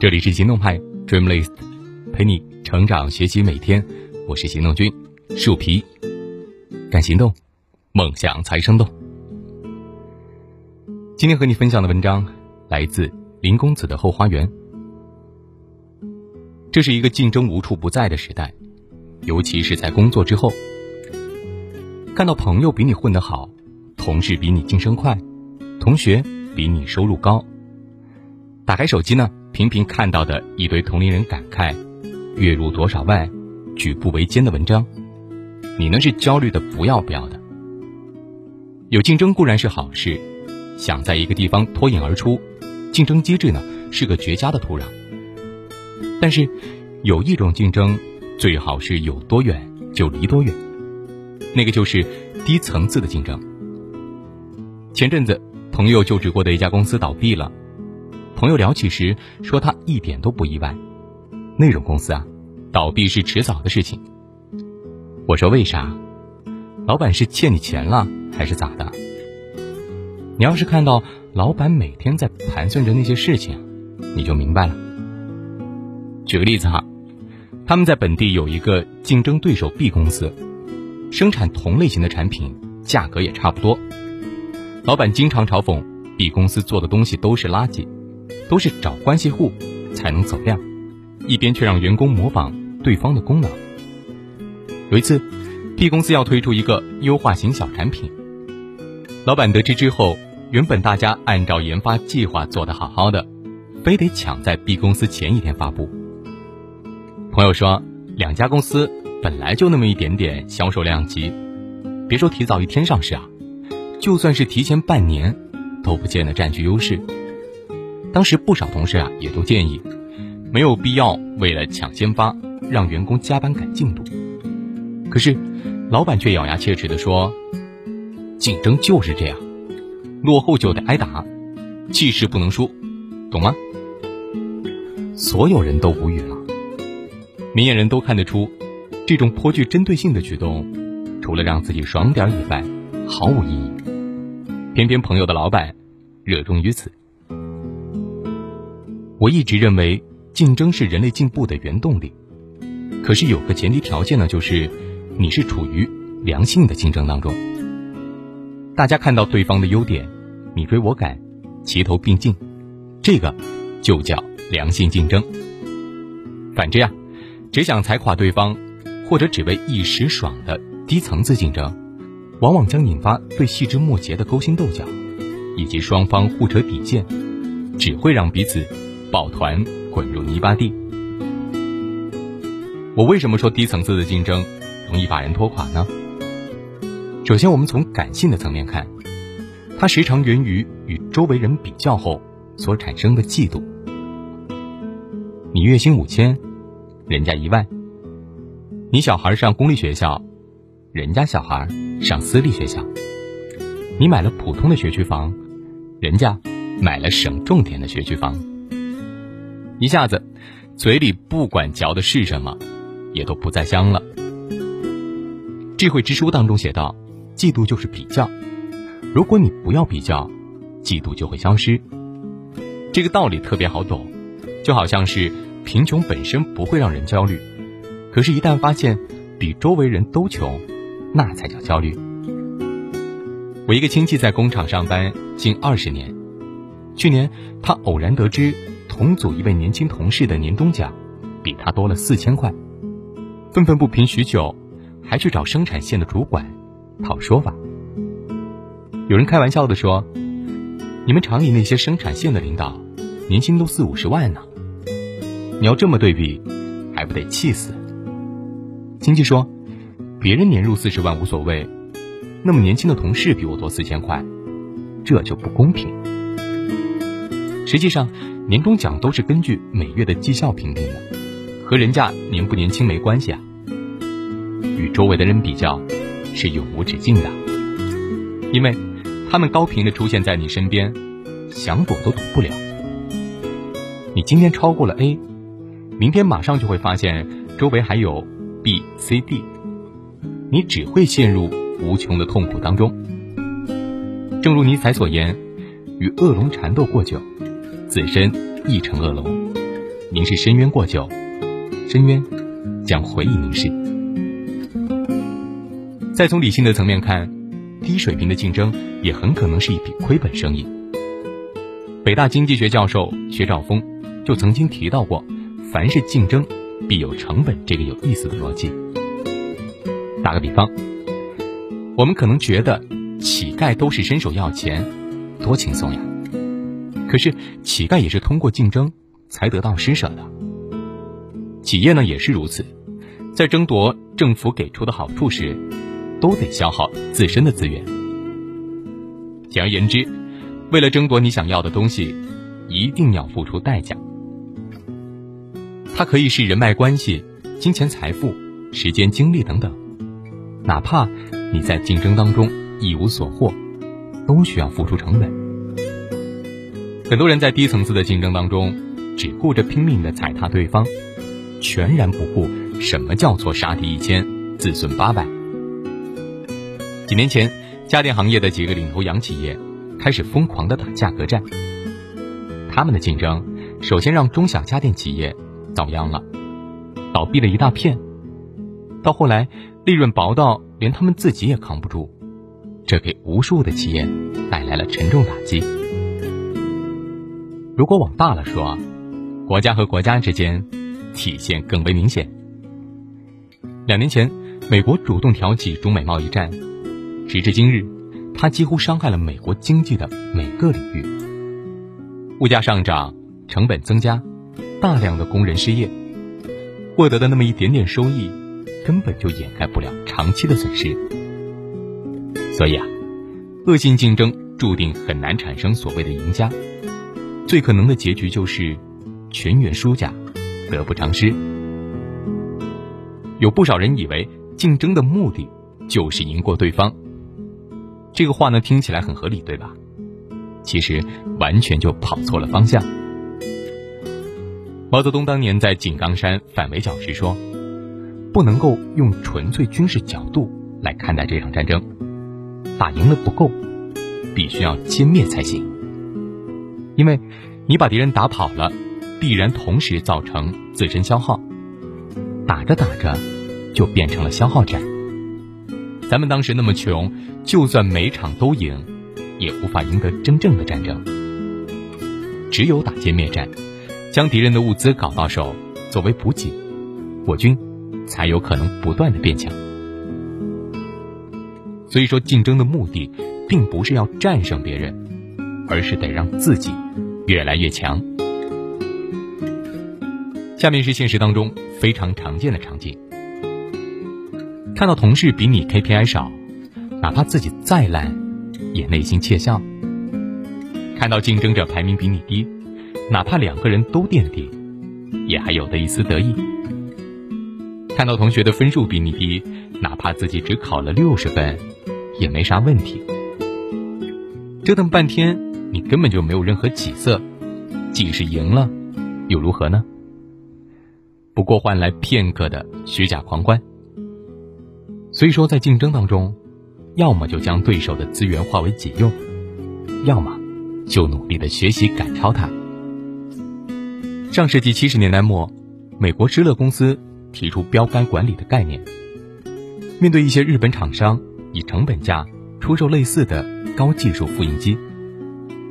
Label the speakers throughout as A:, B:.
A: 这里是行动派 Dreamlist，陪你成长学习每天。我是行动君树皮，敢行动，梦想才生动。今天和你分享的文章来自林公子的后花园。这是一个竞争无处不在的时代，尤其是在工作之后，看到朋友比你混得好，同事比你晋升快，同学比你收入高，打开手机呢？频频看到的一堆同龄人感慨月入多少万、举步维艰的文章，你呢是焦虑的不要不要的。有竞争固然是好事，想在一个地方脱颖而出，竞争机制呢是个绝佳的土壤。但是有一种竞争最好是有多远就离多远，那个就是低层次的竞争。前阵子朋友就职过的一家公司倒闭了。朋友聊起时说，他一点都不意外。那种公司啊，倒闭是迟早的事情。我说为啥？老板是欠你钱了，还是咋的？你要是看到老板每天在盘算着那些事情，你就明白了。举个例子哈，他们在本地有一个竞争对手 B 公司，生产同类型的产品，价格也差不多。老板经常嘲讽 B 公司做的东西都是垃圾。都是找关系户才能走量，一边却让员工模仿对方的功能。有一次，B 公司要推出一个优化型小产品，老板得知之后，原本大家按照研发计划做得好好的，非得抢在 B 公司前一天发布。朋友说，两家公司本来就那么一点点销售量级，别说提早一天上市啊，就算是提前半年，都不见得占据优势。当时不少同事啊，也都建议，没有必要为了抢先发，让员工加班赶进度。可是，老板却咬牙切齿地说：“竞争就是这样，落后就得挨打，气势不能输，懂吗？”所有人都无语了。明眼人都看得出，这种颇具针对性的举动，除了让自己爽点以外，毫无意义。偏偏朋友的老板热衷于此。我一直认为，竞争是人类进步的原动力。可是有个前提条件呢，就是你是处于良性的竞争当中。大家看到对方的优点，你追我赶，齐头并进，这个就叫良性竞争。反之呀，只想踩垮对方，或者只为一时爽的低层次竞争，往往将引发最细枝末节的勾心斗角，以及双方互扯底线，只会让彼此。抱团滚入泥巴地。我为什么说低层次的竞争容易把人拖垮呢？首先，我们从感性的层面看，它时常源于与周围人比较后所产生的嫉妒。你月薪五千，人家一万；你小孩上公立学校，人家小孩上私立学校；你买了普通的学区房，人家买了省重点的学区房。一下子，嘴里不管嚼的是什么，也都不再香了。智慧之书当中写道：“嫉妒就是比较，如果你不要比较，嫉妒就会消失。”这个道理特别好懂，就好像是贫穷本身不会让人焦虑，可是，一旦发现比周围人都穷，那才叫焦虑。我一个亲戚在工厂上班近二十年，去年他偶然得知。同组一位年轻同事的年终奖比他多了四千块，愤愤不平许久，还去找生产线的主管讨说法。有人开玩笑的说：“你们厂里那些生产线的领导，年薪都四五十万呢，你要这么对比，还不得气死？”亲戚说：“别人年入四十万无所谓，那么年轻的同事比我多四千块，这就不公平。”实际上。年终奖都是根据每月的绩效评定的，和人家年不年轻没关系啊。与周围的人比较，是永无止境的，因为他们高频的出现在你身边，想躲都躲不了。你今天超过了 A，明天马上就会发现周围还有 B、C、D，你只会陷入无穷的痛苦当中。正如尼采所言：“与恶龙缠斗过久。”自身亦成恶龙，凝视深渊过久，深渊将回以凝视。再从理性的层面看，低水平的竞争也很可能是一笔亏本生意。北大经济学教授薛兆丰就曾经提到过：“凡是竞争，必有成本。”这个有意思的逻辑。打个比方，我们可能觉得乞丐都是伸手要钱，多轻松呀。可是乞丐也是通过竞争才得到施舍的。企业呢也是如此，在争夺政府给出的好处时。都得消耗自身的资源。简而言之，为了争夺你想要的东西，一定要付出代价。它可以是人脉关系、金钱财富、时间精力等等，哪怕你在竞争当中一无所获，都需要付出成本。很多人在低层次的竞争当中，只顾着拼命的踩踏对方，全然不顾什么叫做杀敌一千，自损八百。几年前，家电行业的几个领头羊企业开始疯狂的打价格战。他们的竞争首先让中小家电企业遭殃了，倒闭了一大片。到后来，利润薄到连他们自己也扛不住，这给无数的企业带来了沉重打击。如果往大了说，国家和国家之间体现更为明显。两年前，美国主动挑起中美贸易战。时至今日，它几乎伤害了美国经济的每个领域。物价上涨，成本增加，大量的工人失业，获得的那么一点点收益，根本就掩盖不了长期的损失。所以啊，恶性竞争注定很难产生所谓的赢家，最可能的结局就是全员输家，得不偿失。有不少人以为竞争的目的就是赢过对方。这个话呢听起来很合理，对吧？其实完全就跑错了方向。毛泽东当年在井冈山反围剿时说：“不能够用纯粹军事角度来看待这场战争，打赢了不够，必须要歼灭才行。因为，你把敌人打跑了，必然同时造成自身消耗，打着打着就变成了消耗战。”咱们当时那么穷，就算每场都赢，也无法赢得真正的战争。只有打歼灭战，将敌人的物资搞到手作为补给，我军才有可能不断的变强。所以说，竞争的目的并不是要战胜别人，而是得让自己越来越强。下面是现实当中非常常见的场景。看到同事比你 KPI 少，哪怕自己再烂，也内心窃笑；看到竞争者排名比你低，哪怕两个人都垫底，也还有的一丝得意；看到同学的分数比你低，哪怕自己只考了六十分，也没啥问题。折腾半天，你根本就没有任何起色，即使赢了，又如何呢？不过换来片刻的虚假狂欢。所以说，在竞争当中，要么就将对手的资源化为己用，要么就努力的学习赶超他。上世纪七十年代末，美国施乐公司提出标杆管理的概念。面对一些日本厂商以成本价出售类似的高技术复印机，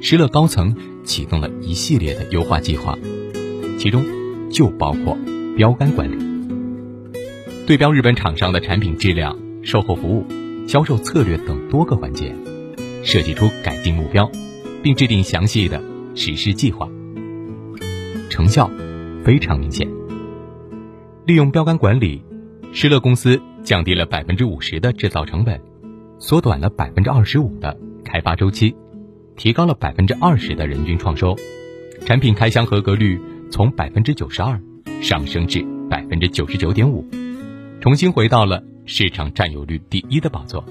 A: 施乐高层启动了一系列的优化计划，其中就包括标杆管理。对标日本厂商的产品质量、售后服务、销售策略等多个环节，设计出改进目标，并制定详细的实施计划。成效非常明显。利用标杆管理，施乐公司降低了百分之五十的制造成本，缩短了百分之二十五的开发周期，提高了百分之二十的人均创收，产品开箱合格率从百分之九十二上升至百分之九十九点五。重新回到了市场占有率第一的宝座，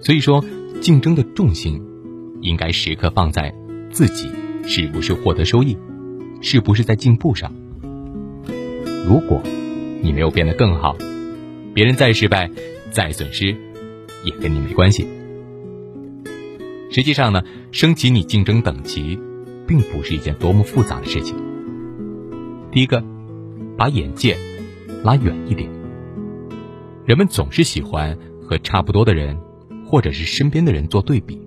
A: 所以说，竞争的重心应该时刻放在自己是不是获得收益，是不是在进步上。如果你没有变得更好，别人再失败、再损失，也跟你没关系。实际上呢，升级你竞争等级，并不是一件多么复杂的事情，第一个，把眼界拉远一点。人们总是喜欢和差不多的人，或者是身边的人做对比。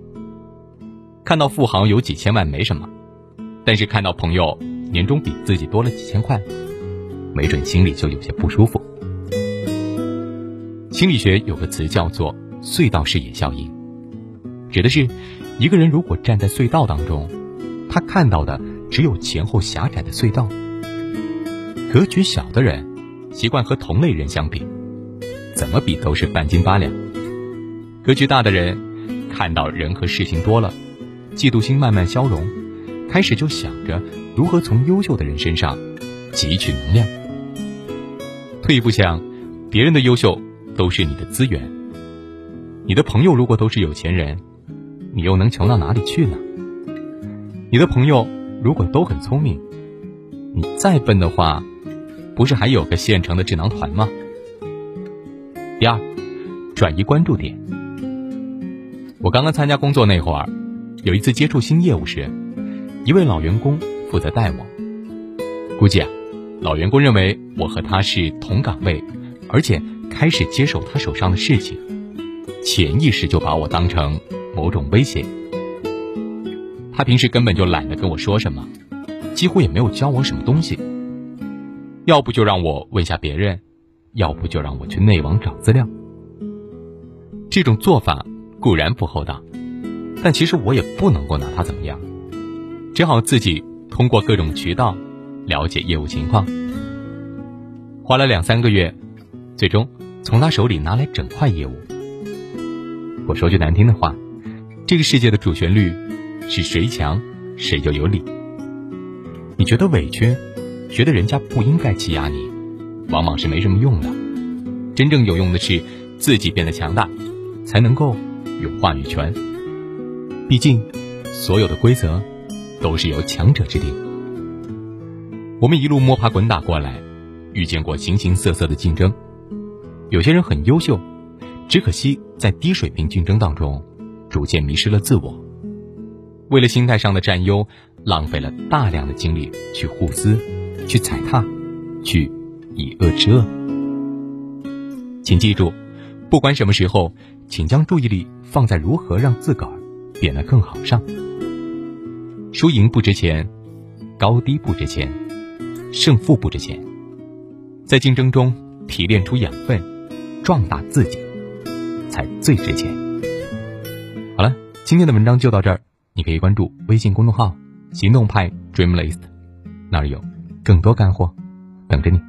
A: 看到富豪有几千万没什么，但是看到朋友年终比自己多了几千块，没准心里就有些不舒服。心理学有个词叫做“隧道视野效应”，指的是一个人如果站在隧道当中，他看到的只有前后狭窄的隧道。格局小的人习惯和同类人相比，怎么比都是半斤八两；格局大的人看到人和事情多了。嫉妒心慢慢消融，开始就想着如何从优秀的人身上汲取能量。退一步想，别人的优秀都是你的资源。你的朋友如果都是有钱人，你又能穷到哪里去呢？你的朋友如果都很聪明，你再笨的话，不是还有个现成的智囊团吗？第二，转移关注点。我刚刚参加工作那会儿。有一次接触新业务时，一位老员工负责带我。估计啊，老员工认为我和他是同岗位，而且开始接手他手上的事情，潜意识就把我当成某种威胁。他平时根本就懒得跟我说什么，几乎也没有教我什么东西。要不就让我问下别人，要不就让我去内网找资料。这种做法固然不厚道。但其实我也不能够拿他怎么样，只好自己通过各种渠道了解业务情况。花了两三个月，最终从他手里拿来整块业务。我说句难听的话，这个世界的主旋律是谁强谁就有理。你觉得委屈，觉得人家不应该欺压你，往往是没什么用的。真正有用的是自己变得强大，才能够有话语权。毕竟，所有的规则都是由强者制定。我们一路摸爬滚打过来，遇见过形形色色的竞争。有些人很优秀，只可惜在低水平竞争当中，逐渐迷失了自我。为了心态上的占优，浪费了大量的精力去互撕、去踩踏、去以恶制恶。请记住，不管什么时候，请将注意力放在如何让自个儿。变得更好上，输赢不值钱，高低不值钱，胜负不值钱，在竞争中提炼出养分，壮大自己，才最值钱。今天的文章就到这儿，你可以关注微信公众号“行动派 Dreamlist”，那里有更多干货等着你。